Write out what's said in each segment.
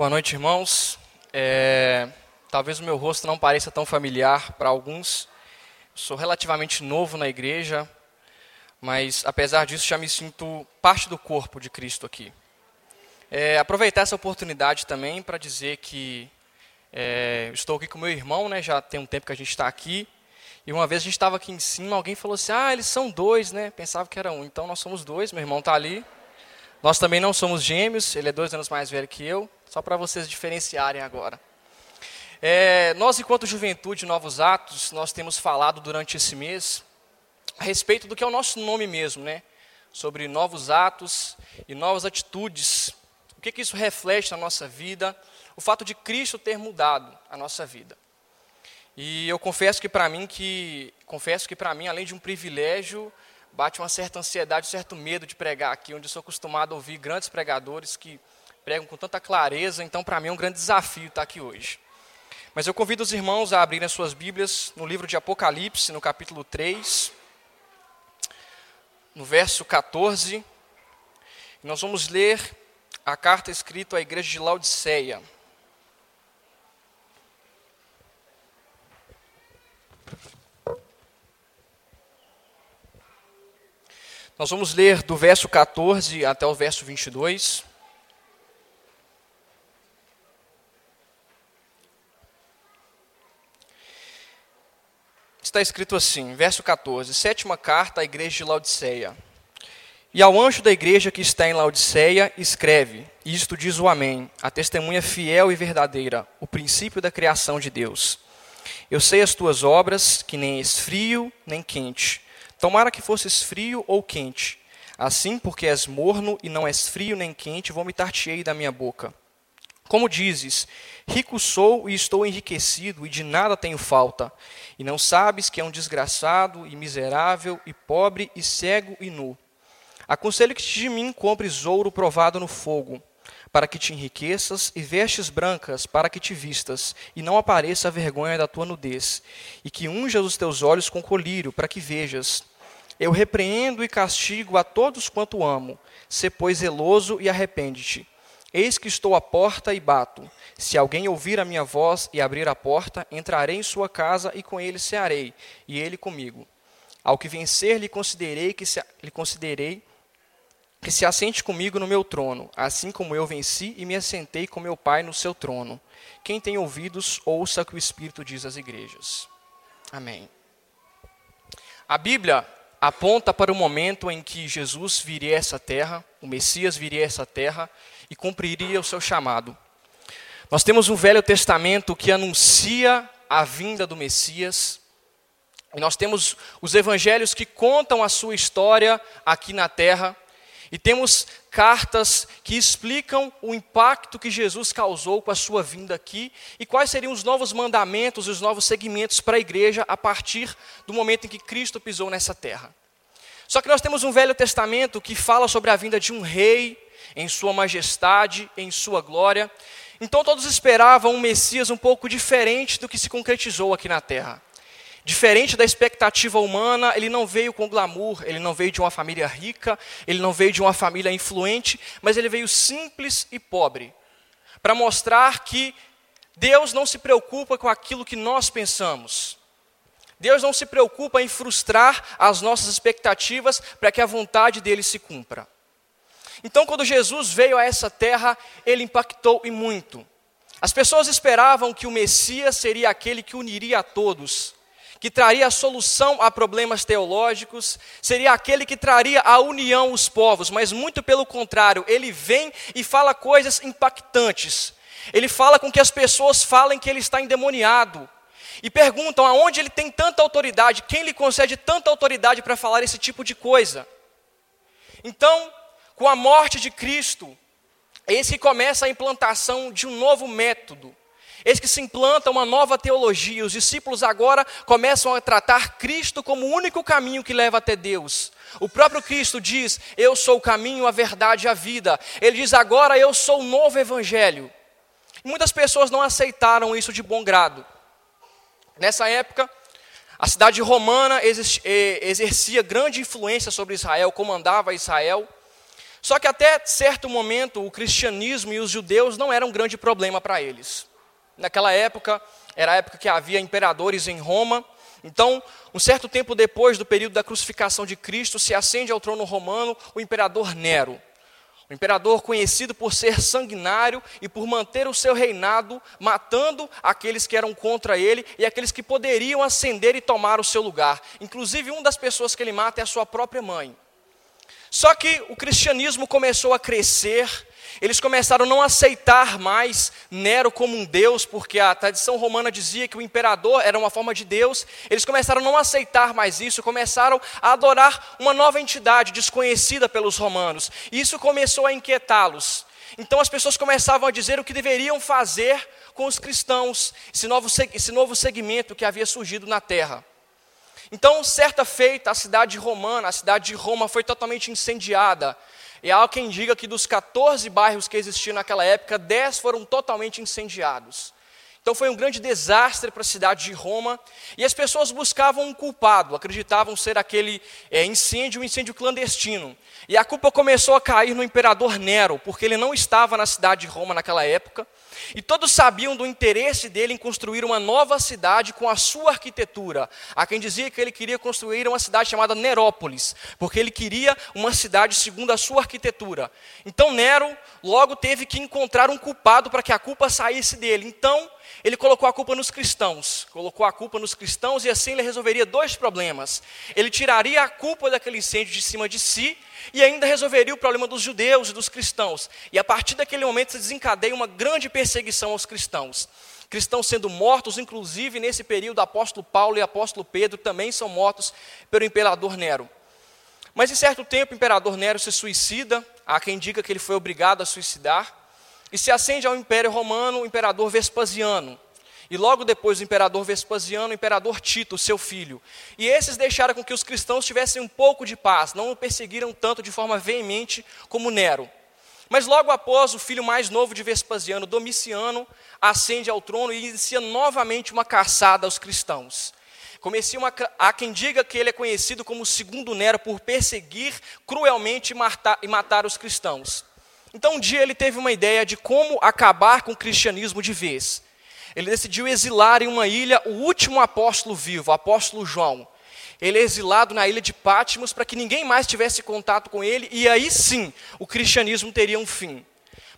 Boa noite, irmãos. É, talvez o meu rosto não pareça tão familiar para alguns. Sou relativamente novo na igreja, mas apesar disso já me sinto parte do corpo de Cristo aqui. É, aproveitar essa oportunidade também para dizer que é, estou aqui com meu irmão, né? Já tem um tempo que a gente está aqui. E uma vez a gente estava aqui em cima, alguém falou assim: Ah, eles são dois, né? Pensava que era um. Então nós somos dois. Meu irmão está ali. Nós também não somos gêmeos. Ele é dois anos mais velho que eu. Só para vocês diferenciarem agora. É, nós, enquanto Juventude Novos Atos, nós temos falado durante esse mês a respeito do que é o nosso nome mesmo, né? Sobre novos atos e novas atitudes. O que, que isso reflete na nossa vida? O fato de Cristo ter mudado a nossa vida. E eu confesso que para mim que confesso que para mim, além de um privilégio, bate uma certa ansiedade, um certo medo de pregar aqui, onde eu sou acostumado a ouvir grandes pregadores que pregam com tanta clareza, então para mim é um grande desafio estar aqui hoje. Mas eu convido os irmãos a abrirem as suas Bíblias no livro de Apocalipse, no capítulo 3, no verso 14. Nós vamos ler a carta escrita à igreja de Laodiceia. Nós vamos ler do verso 14 até o verso 22. está escrito assim, verso 14: Sétima carta à igreja de Laodiceia. E ao anjo da igreja que está em Laodiceia, escreve: Isto diz o Amém, a testemunha fiel e verdadeira, o princípio da criação de Deus. Eu sei as tuas obras, que nem és frio nem quente. Tomara que fosses frio ou quente. Assim, porque és morno e não és frio nem quente, vomitar-te-ei da minha boca. Como dizes, rico sou e estou enriquecido, e de nada tenho falta, e não sabes que é um desgraçado e miserável, e pobre e cego e nu. Aconselho que de mim compres ouro provado no fogo, para que te enriqueças, e vestes brancas, para que te vistas, e não apareça a vergonha da tua nudez, e que unjas os teus olhos com colírio, para que vejas. Eu repreendo e castigo a todos quanto amo. Se, pois, zeloso e arrepende-te. Eis que estou à porta e bato. Se alguém ouvir a minha voz e abrir a porta, entrarei em sua casa e com ele cearei, e ele comigo. Ao que vencer, lhe considerei que se, lhe considerei que se assente comigo no meu trono, assim como eu venci e me assentei com meu Pai no seu trono. Quem tem ouvidos, ouça o que o Espírito diz às igrejas. Amém. A Bíblia aponta para o momento em que Jesus viria a essa terra, o Messias viria a essa terra e cumpriria o seu chamado. Nós temos um Velho Testamento que anuncia a vinda do Messias, e nós temos os evangelhos que contam a sua história aqui na terra, e temos cartas que explicam o impacto que Jesus causou com a sua vinda aqui e quais seriam os novos mandamentos e os novos segmentos para a igreja a partir do momento em que Cristo pisou nessa terra. Só que nós temos um Velho Testamento que fala sobre a vinda de um rei em sua majestade, em sua glória. Então todos esperavam um Messias um pouco diferente do que se concretizou aqui na terra. Diferente da expectativa humana, ele não veio com glamour, ele não veio de uma família rica, ele não veio de uma família influente, mas ele veio simples e pobre, para mostrar que Deus não se preocupa com aquilo que nós pensamos. Deus não se preocupa em frustrar as nossas expectativas para que a vontade dele se cumpra. Então, quando Jesus veio a essa terra, ele impactou e muito. As pessoas esperavam que o Messias seria aquele que uniria a todos, que traria a solução a problemas teológicos, seria aquele que traria a união aos povos, mas muito pelo contrário, ele vem e fala coisas impactantes. Ele fala com que as pessoas falem que ele está endemoniado. E perguntam aonde ele tem tanta autoridade, quem lhe concede tanta autoridade para falar esse tipo de coisa. Então, com a morte de Cristo, eis que começa a implantação de um novo método, Eis que se implanta uma nova teologia. Os discípulos agora começam a tratar Cristo como o único caminho que leva até Deus. O próprio Cristo diz: Eu sou o caminho, a verdade e a vida. Ele diz agora: Eu sou o novo evangelho. muitas pessoas não aceitaram isso de bom grado. Nessa época, a cidade romana exercia grande influência sobre Israel, comandava Israel. Só que até certo momento o cristianismo e os judeus não eram um grande problema para eles. Naquela época, era a época que havia imperadores em Roma. Então, um certo tempo depois do período da crucificação de Cristo, se acende ao trono romano o imperador Nero. O imperador conhecido por ser sanguinário e por manter o seu reinado, matando aqueles que eram contra ele e aqueles que poderiam ascender e tomar o seu lugar. Inclusive, uma das pessoas que ele mata é a sua própria mãe. Só que o cristianismo começou a crescer, eles começaram a não aceitar mais Nero como um deus, porque a tradição romana dizia que o imperador era uma forma de Deus. Eles começaram a não aceitar mais isso, começaram a adorar uma nova entidade desconhecida pelos romanos. E isso começou a inquietá-los. Então as pessoas começavam a dizer o que deveriam fazer com os cristãos, esse novo, esse novo segmento que havia surgido na terra. Então, certa feita, a cidade romana, a cidade de Roma foi totalmente incendiada. E há quem diga que dos 14 bairros que existiam naquela época, 10 foram totalmente incendiados. Então foi um grande desastre para a cidade de Roma, e as pessoas buscavam um culpado, acreditavam ser aquele é, incêndio, um incêndio clandestino. E a culpa começou a cair no imperador Nero, porque ele não estava na cidade de Roma naquela época, e todos sabiam do interesse dele em construir uma nova cidade com a sua arquitetura. Há quem dizia que ele queria construir uma cidade chamada Nerópolis, porque ele queria uma cidade segundo a sua arquitetura. Então Nero logo teve que encontrar um culpado para que a culpa saísse dele. Então ele colocou a culpa nos cristãos, colocou a culpa nos cristãos e assim ele resolveria dois problemas. Ele tiraria a culpa daquele incêndio de cima de si e ainda resolveria o problema dos judeus e dos cristãos. E a partir daquele momento se desencadeia uma grande perseguição aos cristãos. Cristãos sendo mortos, inclusive nesse período, apóstolo Paulo e apóstolo Pedro também são mortos pelo imperador Nero. Mas em certo tempo o imperador Nero se suicida, há quem diga que ele foi obrigado a suicidar e se acende ao Império Romano o imperador Vespasiano. E logo depois o imperador Vespasiano, o imperador Tito, seu filho. E esses deixaram com que os cristãos tivessem um pouco de paz, não o perseguiram tanto de forma veemente como Nero. Mas logo após, o filho mais novo de Vespasiano, Domiciano, ascende ao trono e inicia novamente uma caçada aos cristãos. Comecei uma, há quem diga que ele é conhecido como o segundo Nero por perseguir cruelmente e matar, e matar os cristãos. Então um dia ele teve uma ideia de como acabar com o cristianismo de vez. Ele decidiu exilar em uma ilha o último apóstolo vivo, o apóstolo João. Ele é exilado na ilha de Pátimos para que ninguém mais tivesse contato com ele, e aí sim o cristianismo teria um fim.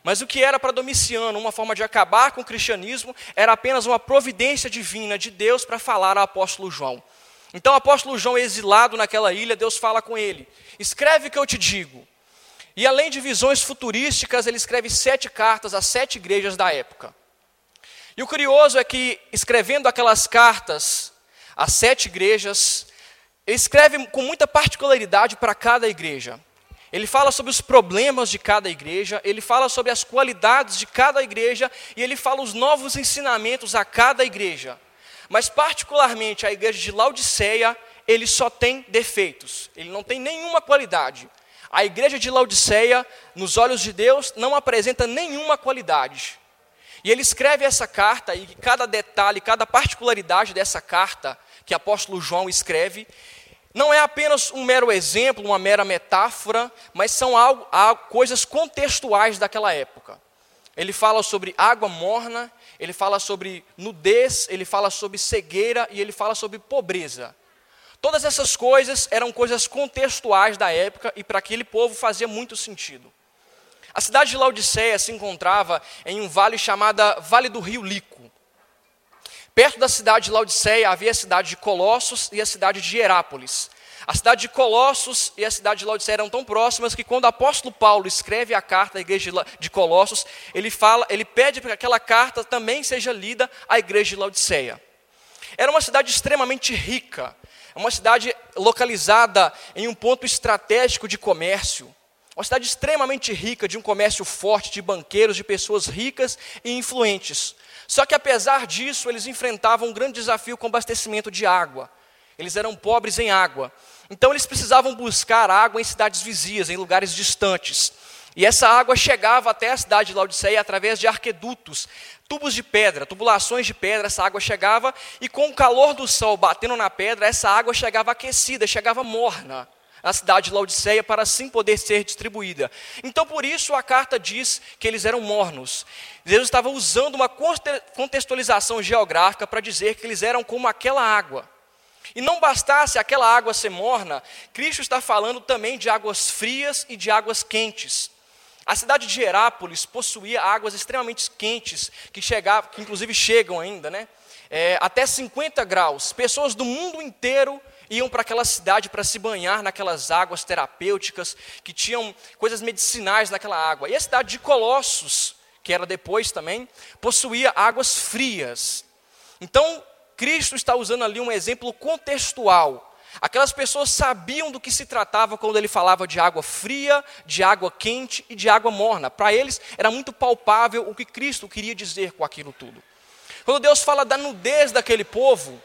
Mas o que era para Domiciano uma forma de acabar com o cristianismo era apenas uma providência divina de Deus para falar ao apóstolo João. Então, o apóstolo João, exilado naquela ilha, Deus fala com ele: Escreve o que eu te digo. E além de visões futurísticas, ele escreve sete cartas às sete igrejas da época. E o curioso é que, escrevendo aquelas cartas às sete igrejas, ele escreve com muita particularidade para cada igreja. Ele fala sobre os problemas de cada igreja, ele fala sobre as qualidades de cada igreja e ele fala os novos ensinamentos a cada igreja. Mas, particularmente, a igreja de Laodiceia, ele só tem defeitos, ele não tem nenhuma qualidade. A igreja de Laodiceia, nos olhos de Deus, não apresenta nenhuma qualidade. E ele escreve essa carta, e cada detalhe, cada particularidade dessa carta que o apóstolo João escreve, não é apenas um mero exemplo, uma mera metáfora, mas são algo, coisas contextuais daquela época. Ele fala sobre água morna, ele fala sobre nudez, ele fala sobre cegueira e ele fala sobre pobreza. Todas essas coisas eram coisas contextuais da época e para aquele povo fazia muito sentido. A cidade de Laodiceia se encontrava em um vale chamado Vale do Rio Lico. Perto da cidade de Laodiceia havia a cidade de Colossos e a cidade de Hierápolis. A cidade de Colossos e a cidade de Laodiceia eram tão próximas que quando o apóstolo Paulo escreve a carta à igreja de Colossos, ele fala, ele pede para que aquela carta também seja lida à igreja de Laodiceia. Era uma cidade extremamente rica, é uma cidade localizada em um ponto estratégico de comércio. Uma cidade extremamente rica, de um comércio forte, de banqueiros, de pessoas ricas e influentes. Só que apesar disso, eles enfrentavam um grande desafio com o abastecimento de água. Eles eram pobres em água. Então eles precisavam buscar água em cidades vizinhas, em lugares distantes. E essa água chegava até a cidade de Laodiceia através de arquedutos, tubos de pedra, tubulações de pedra, essa água chegava e com o calor do sol batendo na pedra, essa água chegava aquecida, chegava morna a cidade de Laodiceia para assim poder ser distribuída. Então, por isso, a carta diz que eles eram mornos. Deus estava usando uma contextualização geográfica para dizer que eles eram como aquela água. E não bastasse aquela água ser morna, Cristo está falando também de águas frias e de águas quentes. A cidade de Herápolis possuía águas extremamente quentes, que, chegavam, que inclusive chegam ainda, né? É, até 50 graus. Pessoas do mundo inteiro iam para aquela cidade para se banhar naquelas águas terapêuticas, que tinham coisas medicinais naquela água. E a cidade de Colossos, que era depois também, possuía águas frias. Então, Cristo está usando ali um exemplo contextual. Aquelas pessoas sabiam do que se tratava quando ele falava de água fria, de água quente e de água morna. Para eles era muito palpável o que Cristo queria dizer com aquilo tudo. Quando Deus fala da nudez daquele povo,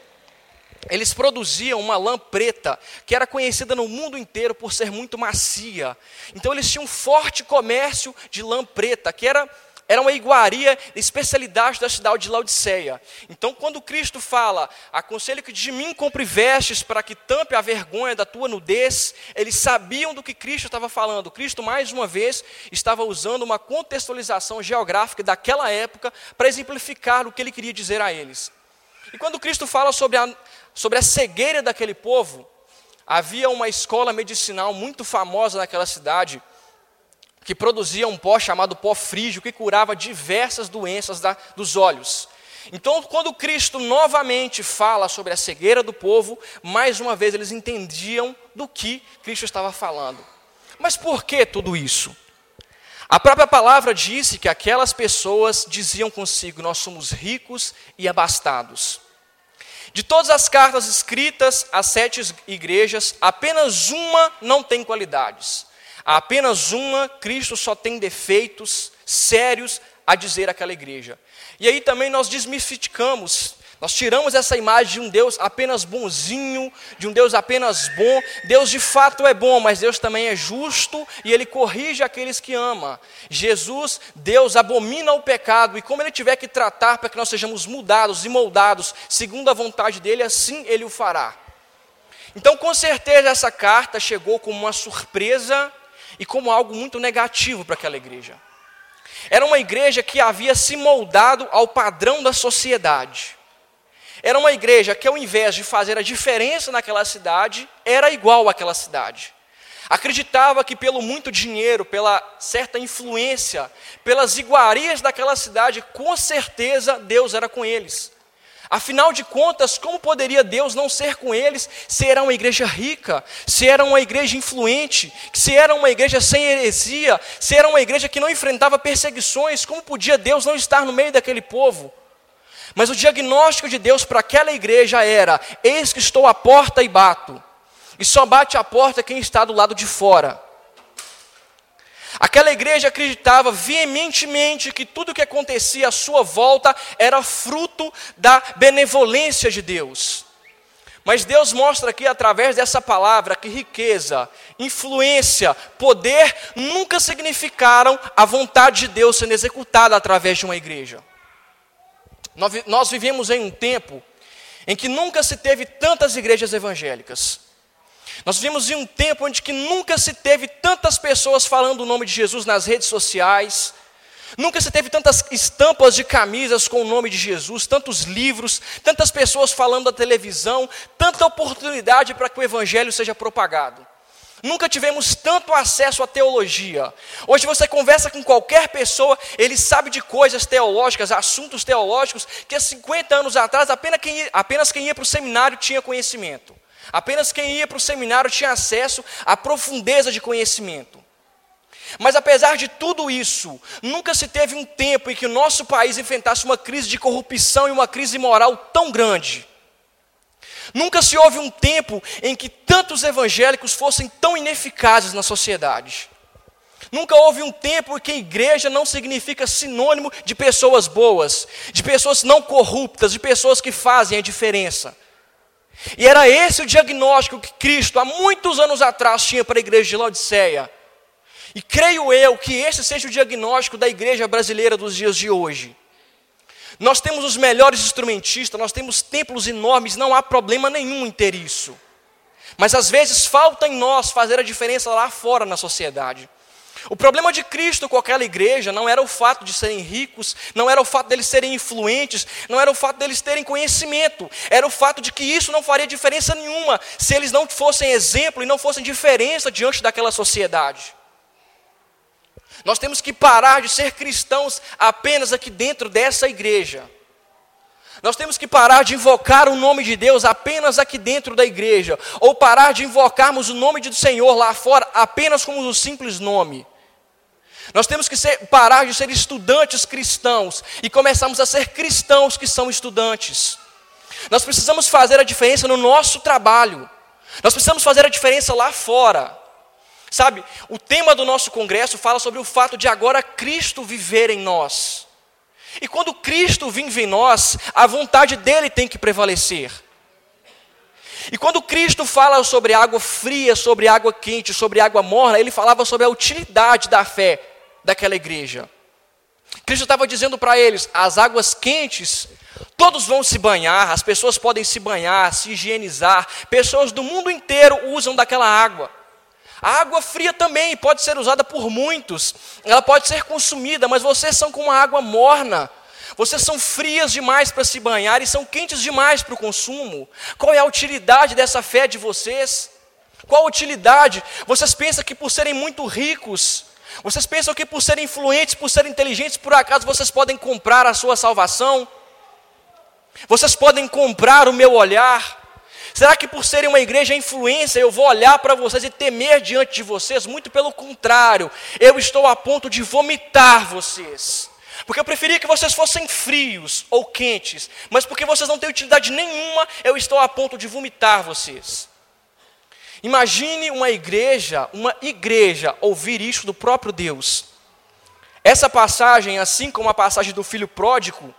eles produziam uma lã preta, que era conhecida no mundo inteiro por ser muito macia. Então eles tinham um forte comércio de lã preta, que era, era uma iguaria, especialidade da cidade de Laodiceia. Então, quando Cristo fala, aconselho que de mim compre vestes para que tampe a vergonha da tua nudez, eles sabiam do que Cristo estava falando. Cristo, mais uma vez, estava usando uma contextualização geográfica daquela época para exemplificar o que ele queria dizer a eles. E quando Cristo fala sobre a, sobre a cegueira daquele povo, havia uma escola medicinal muito famosa naquela cidade, que produzia um pó chamado pó frígio, que curava diversas doenças da, dos olhos. Então, quando Cristo novamente fala sobre a cegueira do povo, mais uma vez eles entendiam do que Cristo estava falando. Mas por que tudo isso? A própria palavra disse que aquelas pessoas diziam consigo: Nós somos ricos e abastados. De todas as cartas escritas às sete igrejas, apenas uma não tem qualidades. Apenas uma, Cristo só tem defeitos sérios a dizer àquela igreja. E aí também nós desmistificamos nós tiramos essa imagem de um Deus apenas bonzinho, de um Deus apenas bom. Deus de fato é bom, mas Deus também é justo e ele corrige aqueles que ama. Jesus, Deus abomina o pecado e como ele tiver que tratar para que nós sejamos mudados e moldados segundo a vontade dele, assim ele o fará. Então, com certeza essa carta chegou como uma surpresa e como algo muito negativo para aquela igreja. Era uma igreja que havia se moldado ao padrão da sociedade. Era uma igreja que, ao invés de fazer a diferença naquela cidade, era igual àquela cidade. Acreditava que, pelo muito dinheiro, pela certa influência, pelas iguarias daquela cidade, com certeza Deus era com eles. Afinal de contas, como poderia Deus não ser com eles se era uma igreja rica, se era uma igreja influente, se era uma igreja sem heresia, se era uma igreja que não enfrentava perseguições? Como podia Deus não estar no meio daquele povo? Mas o diagnóstico de Deus para aquela igreja era: eis que estou à porta e bato. E só bate a porta quem está do lado de fora. Aquela igreja acreditava veementemente que tudo o que acontecia à sua volta era fruto da benevolência de Deus. Mas Deus mostra aqui através dessa palavra que riqueza, influência, poder nunca significaram a vontade de Deus sendo executada através de uma igreja. Nós vivemos em um tempo em que nunca se teve tantas igrejas evangélicas. Nós vivemos em um tempo onde que nunca se teve tantas pessoas falando o nome de Jesus nas redes sociais. Nunca se teve tantas estampas de camisas com o nome de Jesus, tantos livros, tantas pessoas falando da televisão, tanta oportunidade para que o evangelho seja propagado. Nunca tivemos tanto acesso à teologia. Hoje você conversa com qualquer pessoa, ele sabe de coisas teológicas, assuntos teológicos, que há 50 anos atrás apenas quem, ia, apenas quem ia para o seminário tinha conhecimento. Apenas quem ia para o seminário tinha acesso à profundeza de conhecimento. Mas apesar de tudo isso, nunca se teve um tempo em que o nosso país enfrentasse uma crise de corrupção e uma crise moral tão grande Nunca se houve um tempo em que tantos evangélicos fossem tão ineficazes na sociedade. Nunca houve um tempo em que igreja não significa sinônimo de pessoas boas, de pessoas não corruptas, de pessoas que fazem a diferença. E era esse o diagnóstico que Cristo, há muitos anos atrás, tinha para a igreja de Laodiceia. E creio eu que esse seja o diagnóstico da igreja brasileira dos dias de hoje. Nós temos os melhores instrumentistas, nós temos templos enormes, não há problema nenhum em ter isso. Mas às vezes falta em nós fazer a diferença lá fora na sociedade. O problema de Cristo com aquela igreja não era o fato de serem ricos, não era o fato deles serem influentes, não era o fato deles terem conhecimento, era o fato de que isso não faria diferença nenhuma se eles não fossem exemplo e não fossem diferença diante daquela sociedade. Nós temos que parar de ser cristãos apenas aqui dentro dessa igreja. Nós temos que parar de invocar o nome de Deus apenas aqui dentro da igreja, ou parar de invocarmos o nome do Senhor lá fora apenas como um simples nome. Nós temos que ser, parar de ser estudantes cristãos e começarmos a ser cristãos que são estudantes. Nós precisamos fazer a diferença no nosso trabalho. Nós precisamos fazer a diferença lá fora. Sabe, o tema do nosso congresso fala sobre o fato de agora Cristo viver em nós. E quando Cristo vive em nós, a vontade dele tem que prevalecer. E quando Cristo fala sobre água fria, sobre água quente, sobre água morna, ele falava sobre a utilidade da fé daquela igreja. Cristo estava dizendo para eles: as águas quentes, todos vão se banhar, as pessoas podem se banhar, se higienizar, pessoas do mundo inteiro usam daquela água. A água fria também pode ser usada por muitos, ela pode ser consumida, mas vocês são como uma água morna. Vocês são frias demais para se banhar e são quentes demais para o consumo. Qual é a utilidade dessa fé de vocês? Qual a utilidade? Vocês pensam que por serem muito ricos, vocês pensam que por serem influentes, por serem inteligentes, por acaso vocês podem comprar a sua salvação? Vocês podem comprar o meu olhar? Será que por serem uma igreja influência eu vou olhar para vocês e temer diante de vocês? Muito pelo contrário, eu estou a ponto de vomitar vocês. Porque eu preferia que vocês fossem frios ou quentes, mas porque vocês não têm utilidade nenhuma, eu estou a ponto de vomitar vocês. Imagine uma igreja, uma igreja, ouvir isso do próprio Deus. Essa passagem, assim como a passagem do filho pródigo,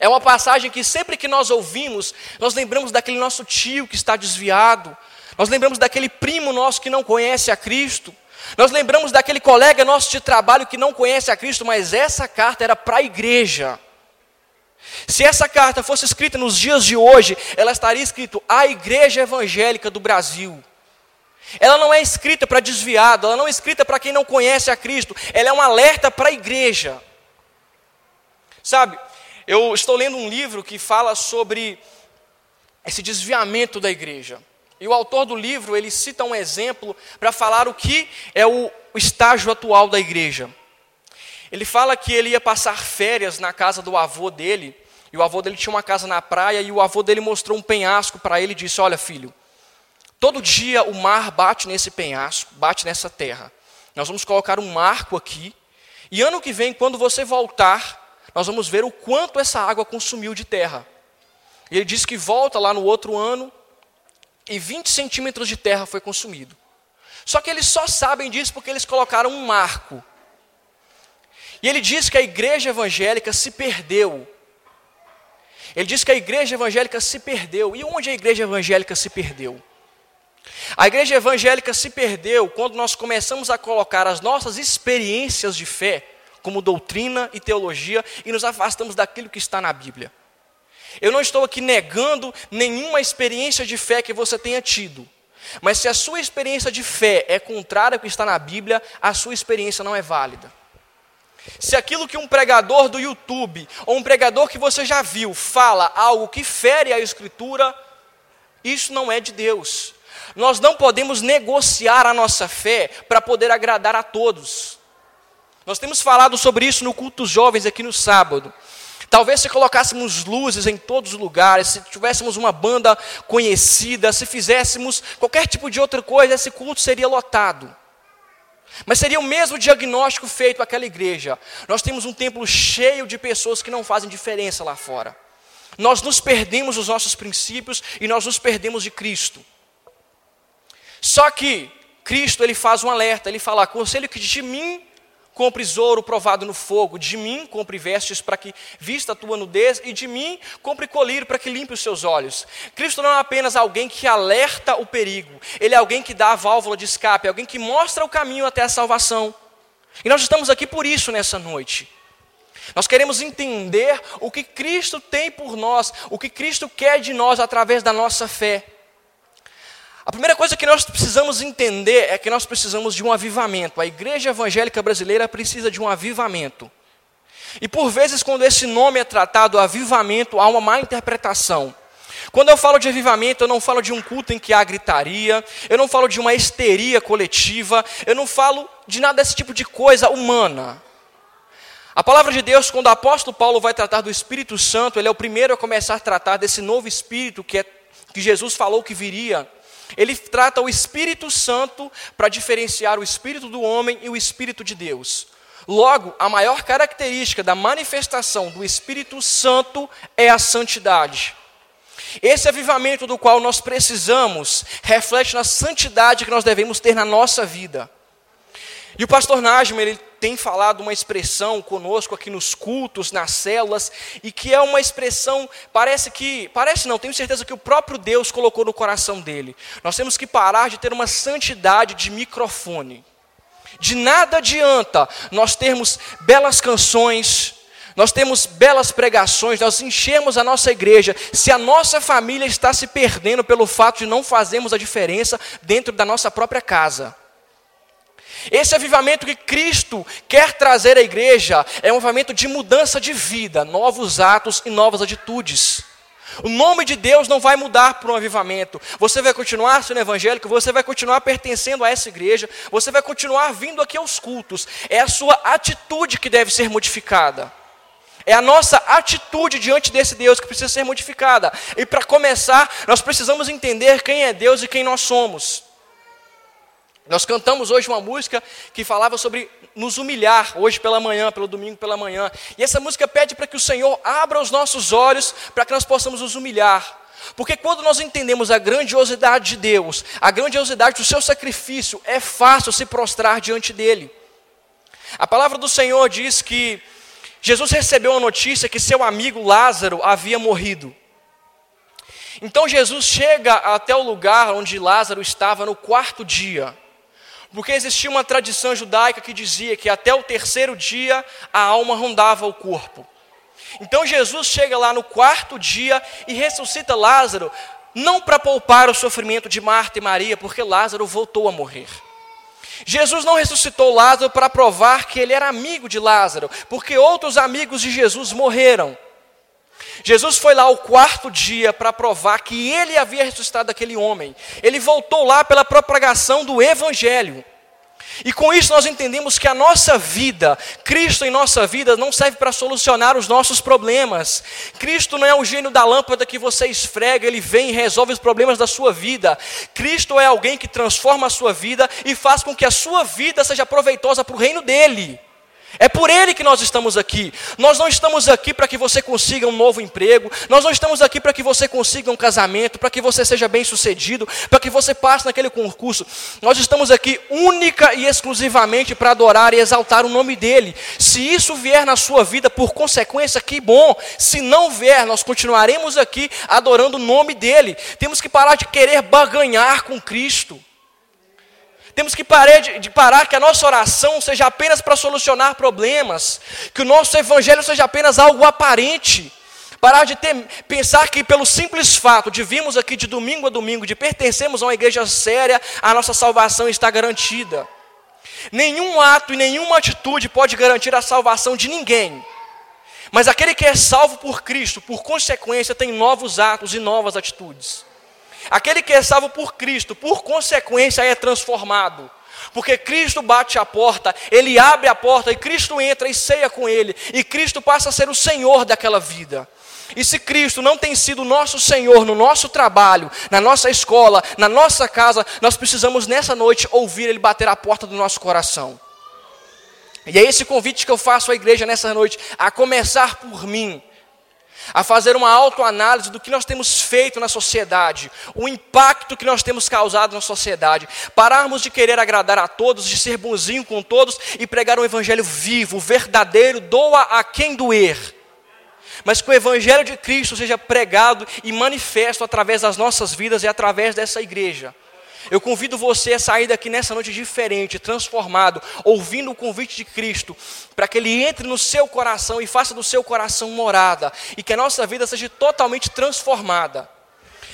é uma passagem que sempre que nós ouvimos, nós lembramos daquele nosso tio que está desviado, nós lembramos daquele primo nosso que não conhece a Cristo, nós lembramos daquele colega nosso de trabalho que não conhece a Cristo, mas essa carta era para a igreja. Se essa carta fosse escrita nos dias de hoje, ela estaria escrito a Igreja Evangélica do Brasil. Ela não é escrita para desviado, ela não é escrita para quem não conhece a Cristo, ela é um alerta para a igreja. Sabe, eu estou lendo um livro que fala sobre esse desviamento da igreja. E o autor do livro, ele cita um exemplo para falar o que é o, estágio atual da igreja. Ele fala que ele ia passar férias na casa do avô dele, e o avô dele tinha uma casa na praia, e o avô dele mostrou um penhasco para ele e disse: Olha, filho, todo dia o mar bate nesse penhasco, bate nessa terra. Nós vamos colocar um marco aqui, e ano que vem, quando você voltar, nós vamos ver o quanto essa água consumiu de terra. E ele diz que volta lá no outro ano e 20 centímetros de terra foi consumido. Só que eles só sabem disso porque eles colocaram um marco. E ele diz que a igreja evangélica se perdeu. Ele diz que a igreja evangélica se perdeu. E onde a igreja evangélica se perdeu? A igreja evangélica se perdeu quando nós começamos a colocar as nossas experiências de fé como doutrina e teologia e nos afastamos daquilo que está na Bíblia. Eu não estou aqui negando nenhuma experiência de fé que você tenha tido. Mas se a sua experiência de fé é contrária ao que está na Bíblia, a sua experiência não é válida. Se aquilo que um pregador do YouTube ou um pregador que você já viu fala algo que fere a Escritura, isso não é de Deus. Nós não podemos negociar a nossa fé para poder agradar a todos. Nós temos falado sobre isso no culto dos jovens aqui no sábado. Talvez se colocássemos luzes em todos os lugares, se tivéssemos uma banda conhecida, se fizéssemos qualquer tipo de outra coisa, esse culto seria lotado. Mas seria o mesmo diagnóstico feito àquela igreja. Nós temos um templo cheio de pessoas que não fazem diferença lá fora. Nós nos perdemos dos nossos princípios e nós nos perdemos de Cristo. Só que Cristo ele faz um alerta, ele fala: "Aconselho que de mim compres ouro provado no fogo, de mim compre vestes para que vista a tua nudez, e de mim compre colírio para que limpe os seus olhos. Cristo não é apenas alguém que alerta o perigo, ele é alguém que dá a válvula de escape, alguém que mostra o caminho até a salvação. E nós estamos aqui por isso nessa noite. Nós queremos entender o que Cristo tem por nós, o que Cristo quer de nós através da nossa fé. A primeira coisa que nós precisamos entender é que nós precisamos de um avivamento. A igreja evangélica brasileira precisa de um avivamento. E por vezes, quando esse nome é tratado, avivamento, há uma má interpretação. Quando eu falo de avivamento, eu não falo de um culto em que há gritaria, eu não falo de uma histeria coletiva, eu não falo de nada desse tipo de coisa humana. A palavra de Deus, quando o apóstolo Paulo vai tratar do Espírito Santo, ele é o primeiro a começar a tratar desse novo Espírito que, é, que Jesus falou que viria. Ele trata o Espírito Santo para diferenciar o Espírito do homem e o Espírito de Deus. Logo, a maior característica da manifestação do Espírito Santo é a santidade. Esse avivamento do qual nós precisamos reflete na santidade que nós devemos ter na nossa vida. E o pastor Najma, ele tem falado uma expressão conosco aqui nos cultos, nas células, e que é uma expressão, parece que, parece não, tenho certeza que o próprio Deus colocou no coração dele. Nós temos que parar de ter uma santidade de microfone. De nada adianta nós termos belas canções, nós temos belas pregações, nós enchemos a nossa igreja, se a nossa família está se perdendo pelo fato de não fazermos a diferença dentro da nossa própria casa. Esse avivamento que Cristo quer trazer à igreja é um avivamento de mudança de vida, novos atos e novas atitudes. O nome de Deus não vai mudar por um avivamento. Você vai continuar sendo evangélico, você vai continuar pertencendo a essa igreja, você vai continuar vindo aqui aos cultos. É a sua atitude que deve ser modificada. É a nossa atitude diante desse Deus que precisa ser modificada. E para começar, nós precisamos entender quem é Deus e quem nós somos. Nós cantamos hoje uma música que falava sobre nos humilhar, hoje pela manhã, pelo domingo pela manhã. E essa música pede para que o Senhor abra os nossos olhos para que nós possamos nos humilhar. Porque quando nós entendemos a grandiosidade de Deus, a grandiosidade do seu sacrifício, é fácil se prostrar diante dele. A palavra do Senhor diz que Jesus recebeu a notícia que seu amigo Lázaro havia morrido. Então Jesus chega até o lugar onde Lázaro estava no quarto dia. Porque existia uma tradição judaica que dizia que até o terceiro dia a alma rondava o corpo. Então Jesus chega lá no quarto dia e ressuscita Lázaro, não para poupar o sofrimento de Marta e Maria, porque Lázaro voltou a morrer. Jesus não ressuscitou Lázaro para provar que ele era amigo de Lázaro, porque outros amigos de Jesus morreram. Jesus foi lá o quarto dia para provar que ele havia ressuscitado aquele homem. Ele voltou lá pela propagação do evangelho. E com isso nós entendemos que a nossa vida, Cristo em nossa vida, não serve para solucionar os nossos problemas. Cristo não é o gênio da lâmpada que você esfrega, ele vem e resolve os problemas da sua vida. Cristo é alguém que transforma a sua vida e faz com que a sua vida seja proveitosa para o reino dele. É por Ele que nós estamos aqui. Nós não estamos aqui para que você consiga um novo emprego. Nós não estamos aqui para que você consiga um casamento, para que você seja bem sucedido, para que você passe naquele concurso. Nós estamos aqui única e exclusivamente para adorar e exaltar o nome dEle. Se isso vier na sua vida por consequência, que bom. Se não vier, nós continuaremos aqui adorando o nome dEle. Temos que parar de querer baganhar com Cristo. Temos que parar de, de, parar que a nossa oração seja apenas para solucionar problemas, que o nosso evangelho seja apenas algo aparente. Parar de ter, pensar que pelo simples fato de virmos aqui de domingo a domingo, de pertencermos a uma igreja séria, a nossa salvação está garantida. Nenhum ato e nenhuma atitude pode garantir a salvação de ninguém. Mas aquele que é salvo por Cristo, por consequência, tem novos atos e novas atitudes. Aquele que é salvo por Cristo, por consequência, é transformado. Porque Cristo bate a porta, ele abre a porta e Cristo entra e ceia com ele, e Cristo passa a ser o Senhor daquela vida. E se Cristo não tem sido nosso Senhor no nosso trabalho, na nossa escola, na nossa casa, nós precisamos nessa noite ouvir Ele bater a porta do nosso coração. E é esse convite que eu faço à igreja nessa noite, a começar por mim a fazer uma autoanálise do que nós temos feito na sociedade, o impacto que nós temos causado na sociedade, pararmos de querer agradar a todos, de ser bonzinho com todos e pregar um evangelho vivo, verdadeiro, doa a quem doer. Mas que o evangelho de Cristo seja pregado e manifesto através das nossas vidas e através dessa igreja. Eu convido você a sair daqui nessa noite diferente, transformado, ouvindo o convite de Cristo, para que Ele entre no seu coração e faça do seu coração morada, e que a nossa vida seja totalmente transformada.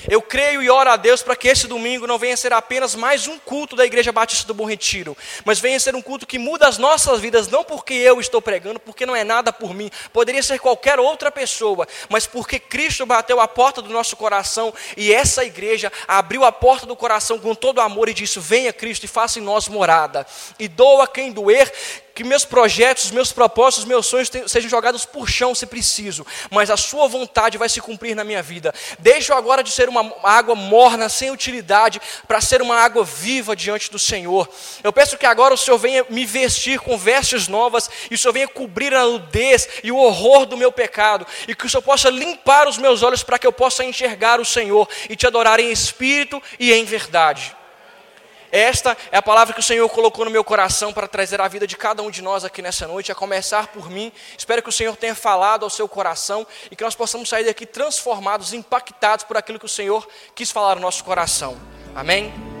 Eu creio e oro a Deus para que esse domingo não venha ser apenas mais um culto da Igreja Batista do Bom Retiro, mas venha ser um culto que muda as nossas vidas, não porque eu estou pregando, porque não é nada por mim, poderia ser qualquer outra pessoa, mas porque Cristo bateu a porta do nosso coração e essa igreja abriu a porta do coração com todo amor e disse: Venha Cristo e faça em nós morada, e doa quem doer, que meus projetos, meus propósitos, meus sonhos sejam jogados por chão se preciso, mas a sua vontade vai se cumprir na minha vida. Deixo agora de ser uma água morna, sem utilidade, para ser uma água viva diante do Senhor. Eu peço que agora o Senhor venha me vestir com vestes novas, e o Senhor venha cobrir a nudez e o horror do meu pecado, e que o Senhor possa limpar os meus olhos para que eu possa enxergar o Senhor e te adorar em espírito e em verdade. Esta é a palavra que o Senhor colocou no meu coração para trazer a vida de cada um de nós aqui nessa noite, a começar por mim. Espero que o Senhor tenha falado ao seu coração e que nós possamos sair daqui transformados, impactados por aquilo que o Senhor quis falar no nosso coração. Amém?